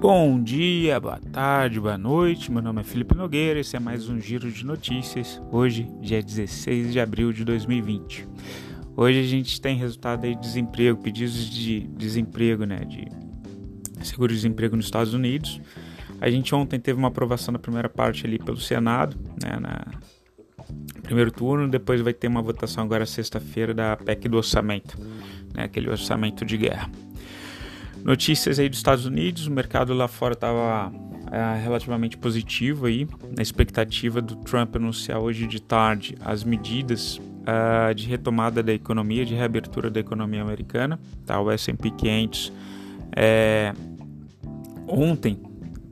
Bom dia, boa tarde, boa noite. Meu nome é Felipe Nogueira. Esse é mais um giro de notícias. Hoje, dia 16 de abril de 2020. Hoje a gente tem resultado aí de desemprego, pedidos de desemprego, né, de seguro-desemprego nos Estados Unidos. A gente ontem teve uma aprovação na primeira parte ali pelo Senado, né, na primeiro turno. Depois vai ter uma votação agora sexta-feira da PEC do orçamento, né, aquele orçamento de guerra. Notícias aí dos Estados Unidos, o mercado lá fora estava é, relativamente positivo aí, na expectativa do Trump anunciar hoje de tarde as medidas uh, de retomada da economia, de reabertura da economia americana. Tá? O S&P 500 é, ontem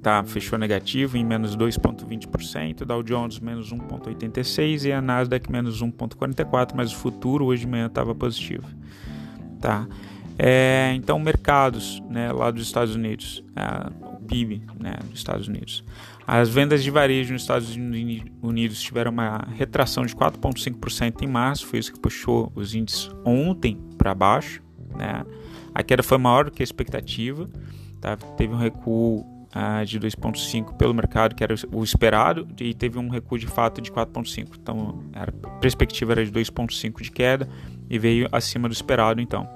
tá, fechou negativo em menos 2,20%, Dow Jones menos 1,86% e a Nasdaq menos 1,44%, mas o futuro hoje de manhã estava positivo. Tá? É, então, mercados né, lá dos Estados Unidos, é, o PIB né, dos Estados Unidos. As vendas de varejo nos Estados Unidos tiveram uma retração de 4,5% em março, foi isso que puxou os índices ontem para baixo. Né? A queda foi maior do que a expectativa, tá? teve um recuo uh, de 2,5% pelo mercado, que era o esperado, e teve um recuo de fato de 4,5%. Então, a perspectiva era de 2,5% de queda e veio acima do esperado. Então,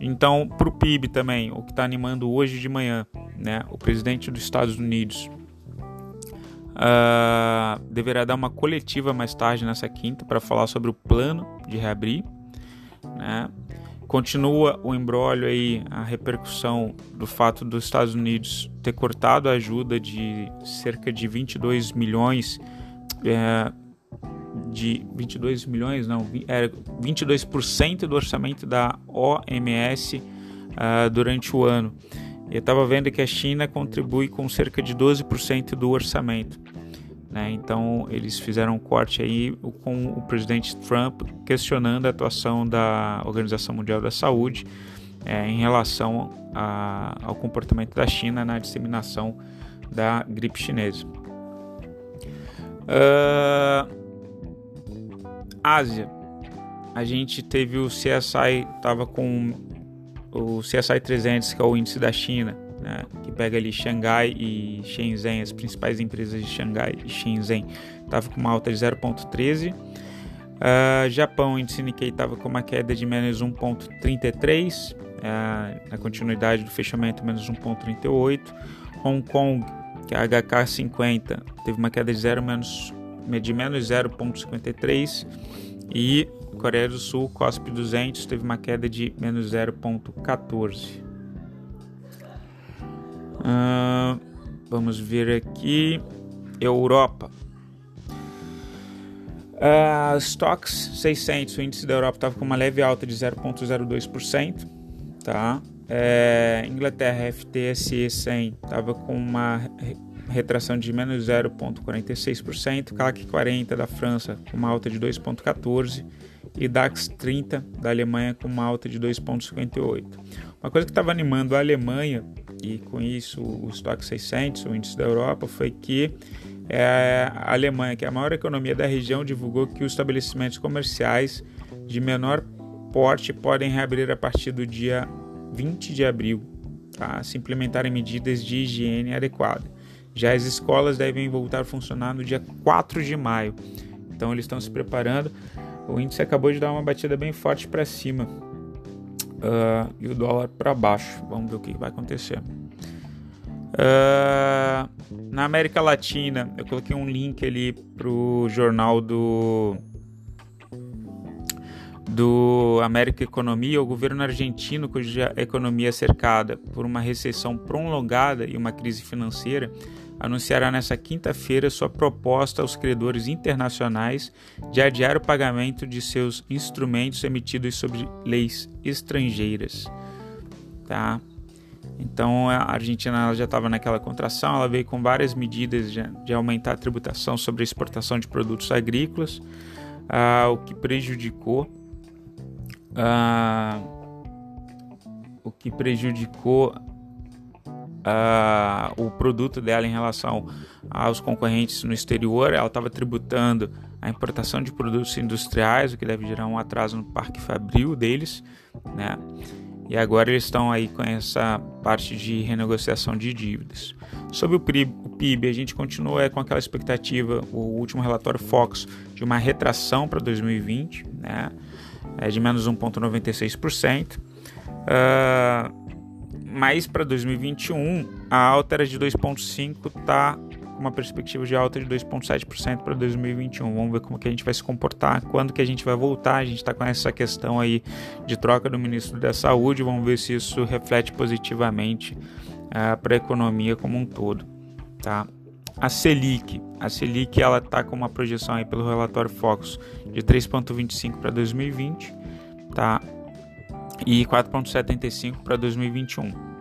então, para o PIB também, o que está animando hoje de manhã, né, o presidente dos Estados Unidos uh, deverá dar uma coletiva mais tarde nessa quinta para falar sobre o plano de reabrir. Né? Continua o embrólio aí, a repercussão do fato dos Estados Unidos ter cortado a ajuda de cerca de 22 milhões é, de 22 milhões, não, era 22% do orçamento da OMS uh, ah, durante o ano. Eu estava vendo que a China contribui com cerca de 12% do orçamento. Né? Então eles fizeram um corte aí com o presidente Trump questionando a atuação da Organização Mundial da Saúde é, em relação a, ao comportamento da China na disseminação da gripe chinesa. Uh, Ásia, a gente teve o CSI, tava com o CSI 300, que é o índice da China, né, que pega ali Xangai e Shenzhen, as principais empresas de Xangai e Shenzhen, tava com uma alta de 0,13. Uh, ah, Japão, o índice Nikkei estava com uma queda de menos 1,33, uh, ah, na continuidade do fechamento, menos 1,38. Hong Kong, que é a HK50, teve uma queda de 0, menos de menos 0,53 e Coreia do Sul, COSP 200, teve uma queda de menos 0,14. Uh, vamos ver aqui, Europa. Uh, Stocks 600, o índice da Europa estava com uma leve alta de 0,02%, tá? É, Inglaterra FTSE 100 estava com uma retração de menos 0,46%, CAC 40 da França com uma alta de 2,14% e DAX 30 da Alemanha com uma alta de 2,58%. Uma coisa que estava animando a Alemanha e com isso o estoque 600, o índice da Europa, foi que é, a Alemanha, que é a maior economia da região, divulgou que os estabelecimentos comerciais de menor porte podem reabrir a partir do dia 20 de abril, tá? se implementarem medidas de higiene adequada. Já as escolas devem voltar a funcionar no dia 4 de maio. Então eles estão se preparando. O índice acabou de dar uma batida bem forte para cima uh, e o dólar para baixo. Vamos ver o que vai acontecer. Uh, na América Latina, eu coloquei um link ali para o jornal do do América Economia, o governo argentino, cuja economia é cercada por uma recessão prolongada e uma crise financeira, anunciará nesta quinta-feira sua proposta aos credores internacionais de adiar o pagamento de seus instrumentos emitidos sobre leis estrangeiras. Tá? Então a Argentina já estava naquela contração, ela veio com várias medidas de, de aumentar a tributação sobre a exportação de produtos agrícolas, ah, o que prejudicou ah, o que prejudicou uh, o produto dela em relação aos concorrentes no exterior. Ela estava tributando a importação de produtos industriais, o que deve gerar um atraso no parque fabril deles, né? e agora eles estão aí com essa parte de renegociação de dívidas. Sobre o PIB, a gente continua com aquela expectativa, o último relatório Fox, de uma retração para 2020, né? É de menos 1,96%. Uh, mas para 2021, a alta era de 2,5%, está com uma perspectiva de alta de 2,7% para 2021. Vamos ver como que a gente vai se comportar, quando que a gente vai voltar. A gente está com essa questão aí de troca do ministro da Saúde. Vamos ver se isso reflete positivamente uh, para a economia como um todo, tá? A Selic, a Selic ela está com uma projeção aí pelo relatório Focus de 3,25 para 2020, tá? E 4,75 para 2021.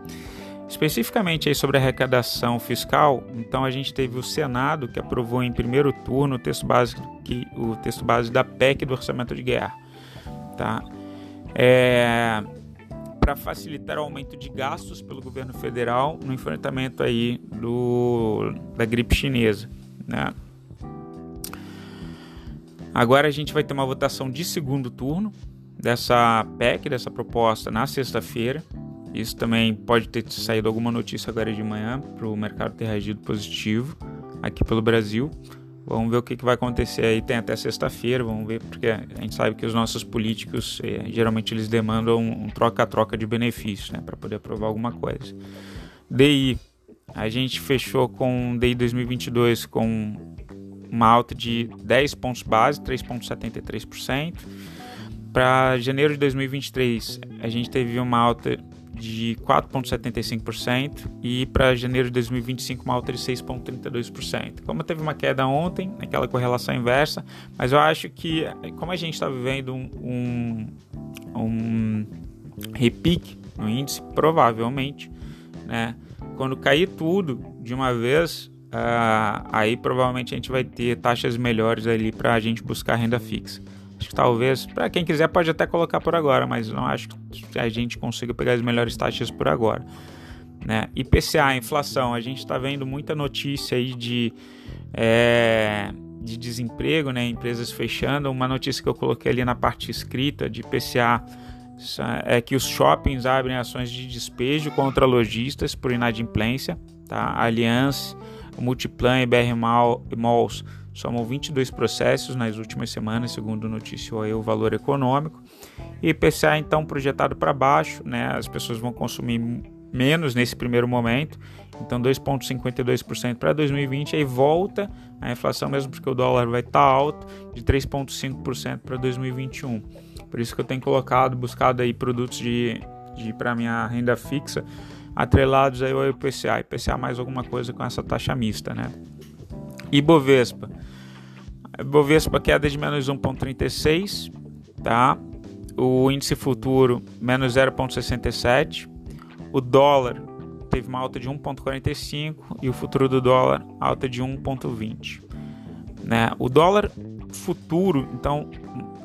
Especificamente aí sobre a arrecadação fiscal, então a gente teve o Senado que aprovou em primeiro turno o texto base, que, o texto base da PEC do orçamento de guerra, tá? É, para facilitar o aumento de gastos pelo governo federal no enfrentamento aí do, da gripe chinesa, né? Agora a gente vai ter uma votação de segundo turno dessa PEC, dessa proposta na sexta-feira. Isso também pode ter saído alguma notícia agora de manhã para o mercado ter reagido positivo aqui pelo Brasil. Vamos ver o que, que vai acontecer aí. Tem até sexta-feira, vamos ver, porque a gente sabe que os nossos políticos eh, geralmente eles demandam um troca-troca de benefícios, né, para poder aprovar alguma coisa. DI, a gente fechou com DI 2022 com uma alta de 10 pontos base, 3,73%. Para janeiro de 2023, a gente teve uma alta de 4,75% e para janeiro de 2025 uma alta de 6,32%. Como teve uma queda ontem, aquela correlação inversa, mas eu acho que como a gente está vivendo um, um, um repique no índice, provavelmente, né, quando cair tudo de uma vez, uh, aí provavelmente a gente vai ter taxas melhores ali para a gente buscar renda fixa. Acho que talvez, para quem quiser, pode até colocar por agora, mas não acho que a gente consiga pegar as melhores taxas por agora. Né? IPCA, inflação, a gente está vendo muita notícia aí de, é, de desemprego, né? empresas fechando. Uma notícia que eu coloquei ali na parte escrita de IPCA é que os shoppings abrem ações de despejo contra lojistas por inadimplência. Tá? Aliança, Multiplan e BR Malls Somam 22 processos nas últimas semanas, segundo noticiou aí o Valor Econômico. E IPCA então projetado para baixo, né? As pessoas vão consumir menos nesse primeiro momento, então 2,52% para 2020, aí volta a inflação, mesmo porque o dólar vai estar tá alto, de 3,5% para 2021. Por isso que eu tenho colocado, buscado aí produtos de, de para minha renda fixa atrelados aí ao IPCA, IPCA mais alguma coisa com essa taxa mista, né? Ibovespa. Ibovespa queda de menos 1,36, tá? O índice futuro menos 0,67. O dólar teve uma alta de 1,45 e o futuro do dólar alta de 1,20. Né? O dólar futuro, então,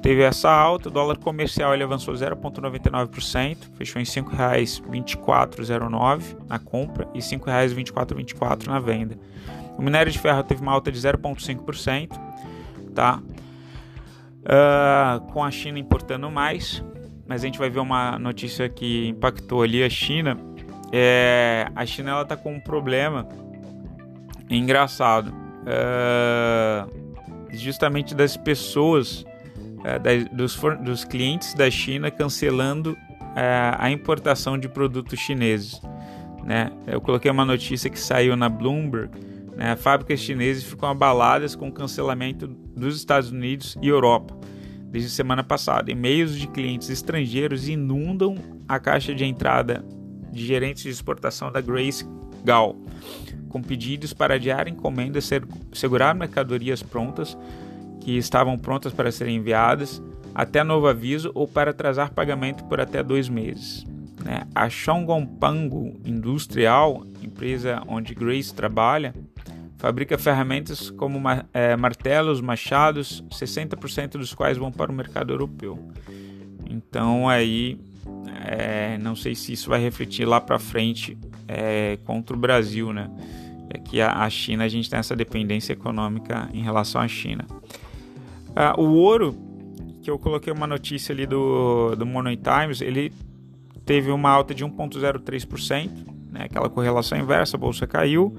teve essa alta. O dólar comercial ele avançou 0,99%, fechou em R$ 5,2409 na compra e R$ 5,2424 na venda. O minério de ferro teve uma alta de 0,5%, tá? Uh, com a China importando mais, mas a gente vai ver uma notícia que impactou ali a China. É, a China ela tá com um problema engraçado, uh, justamente das pessoas, uh, das, dos, dos, clientes da China cancelando a importação de produtos chineses. Né? Eu coloquei uma notícia que saiu na Bloomberg né, fábricas chinesas ficam abaladas com o cancelamento dos Estados Unidos e Europa desde semana passada. E-mails de clientes estrangeiros inundam a caixa de entrada de gerentes de exportação da Grace Gal, com pedidos para adiar encomendas, segurar mercadorias prontas que estavam prontas para serem enviadas até novo aviso ou para atrasar pagamento por até dois meses. Né? A Shongongpangu Industrial, empresa onde Grace trabalha, Fabrica ferramentas como é, martelos, machados, 60% dos quais vão para o mercado europeu. Então aí é, não sei se isso vai refletir lá para frente é, contra o Brasil, né? É que a, a, China a gente tem essa dependência econômica em relação à China. Ah, o ouro que eu coloquei uma notícia ali do do Money Times, ele teve uma alta de 1,03%, né, aquela correlação inversa, a bolsa caiu,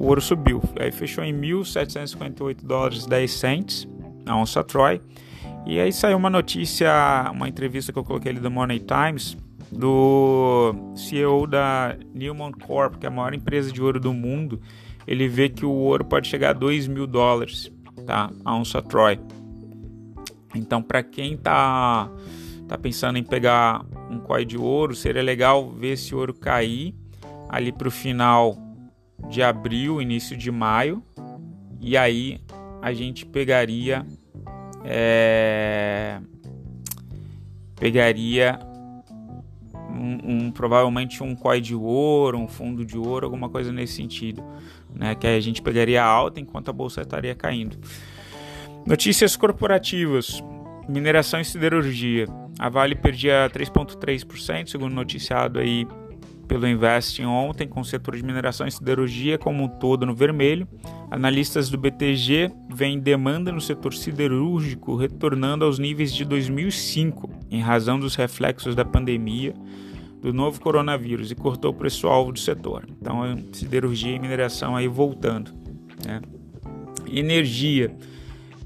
o ouro subiu. Aí fechou em 1.758 dólares 10 cents a onça Troy. E aí saiu uma notícia, uma entrevista que eu coloquei ali do Money Times, do CEO da Newmont Corp, que é a maior empresa de ouro do mundo. Ele vê que o ouro pode chegar a 2 mil dólares, tá? A onça Troy. Então, para quem tá, tá pensando em pegar um COI de ouro, seria legal ver esse ouro cair ali para o final de abril, início de maio, e aí a gente pegaria é, pegaria um, um, provavelmente um COI de ouro, um fundo de ouro, alguma coisa nesse sentido, né? Que a gente pegaria alta enquanto a bolsa estaria caindo. Notícias corporativas: mineração e siderurgia. A Vale perdia 3,3%, segundo noticiado aí pelo Invest ontem, com o setor de mineração e siderurgia como um todo no vermelho. Analistas do BTG veem demanda no setor siderúrgico retornando aos níveis de 2005, em razão dos reflexos da pandemia do novo coronavírus e cortou o preço-alvo do setor. Então, siderurgia e mineração aí voltando. Né? Energia.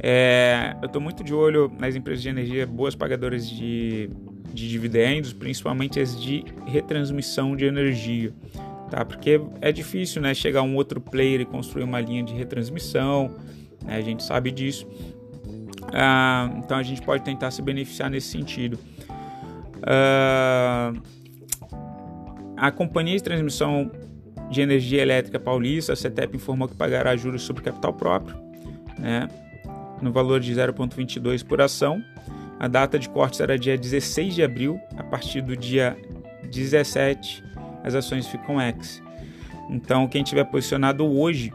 É, eu estou muito de olho nas empresas de energia, boas pagadoras de de dividendos, principalmente as de retransmissão de energia, tá? Porque é difícil, né, chegar um outro player e construir uma linha de retransmissão, né? A gente sabe disso. Ah, então a gente pode tentar se beneficiar nesse sentido. Ah, a companhia de transmissão de energia elétrica paulista, a CETEP, informou que pagará juros sobre capital próprio, né, no valor de 0,22 por ação a data de corte será dia 16 de abril, a partir do dia 17 as ações ficam ex. Então quem tiver posicionado hoje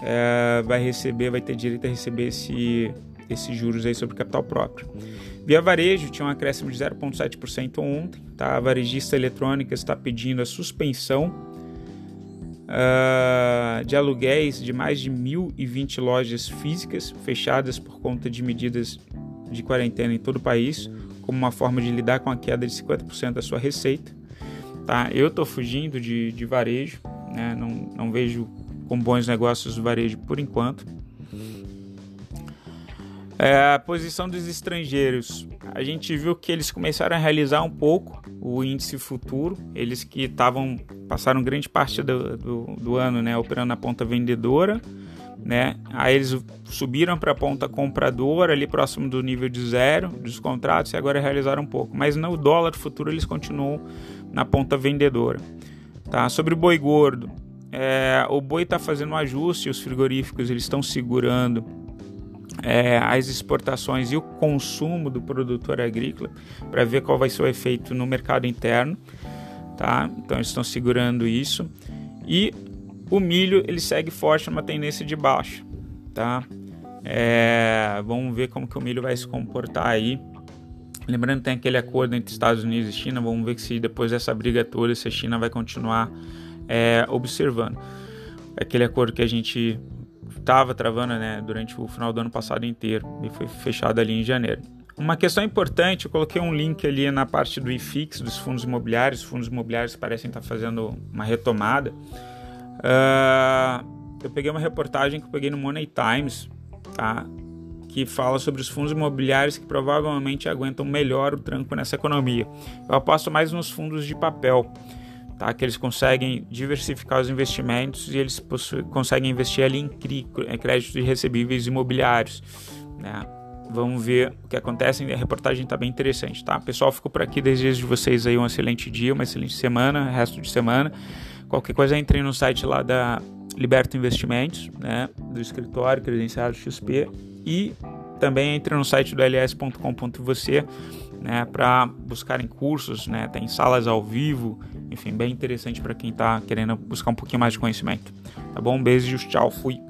é, vai receber, vai ter direito a receber esse, esses juros aí sobre capital próprio. Via Varejo tinha um acréscimo de 0,7% ontem. Tá? A varejista eletrônica está pedindo a suspensão uh, de aluguéis de mais de 1.020 lojas físicas fechadas por conta de medidas de quarentena em todo o país, como uma forma de lidar com a queda de 50% da sua receita. Tá? Eu estou fugindo de, de varejo, né? não, não vejo com bons negócios o varejo por enquanto. É, a posição dos estrangeiros. A gente viu que eles começaram a realizar um pouco o índice futuro. Eles que estavam passaram grande parte do, do, do ano né, operando na ponta vendedora né? Aí eles subiram para a ponta compradora, ali próximo do nível de zero dos contratos, e agora realizaram um pouco. Mas no dólar futuro eles continuam na ponta vendedora. Tá? Sobre o boi gordo, é, o boi está fazendo um ajuste, os frigoríficos eles estão segurando é, as exportações e o consumo do produtor agrícola para ver qual vai ser o efeito no mercado interno. Tá? Então eles estão segurando isso. E o milho ele segue forte numa tendência de baixa, tá? É, vamos ver como que o milho vai se comportar aí. Lembrando que tem aquele acordo entre Estados Unidos e China, vamos ver se depois dessa briga toda, se a China vai continuar é, observando. Aquele acordo que a gente estava travando né, durante o final do ano passado inteiro e foi fechado ali em janeiro. Uma questão importante, eu coloquei um link ali na parte do IFIX, dos fundos imobiliários. Os fundos imobiliários parecem estar fazendo uma retomada. Uh, eu peguei uma reportagem que eu peguei no Money Times, tá? Que fala sobre os fundos imobiliários que provavelmente aguentam melhor o tranco nessa economia. Eu aposto mais nos fundos de papel, tá? Que eles conseguem diversificar os investimentos e eles conseguem investir ali em créditos e recebíveis imobiliários, né? Vamos ver o que acontece. A reportagem está bem interessante, tá? Pessoal, fico por aqui. Desejo de vocês aí um excelente dia, uma excelente semana, resto de semana. Qualquer coisa entre no site lá da Liberto Investimentos, né, do escritório credenciado XP e também entre no site do ls.com.você, né, para buscarem cursos, né, tem salas ao vivo, enfim, bem interessante para quem está querendo buscar um pouquinho mais de conhecimento. Tá bom? Um tchau, fui.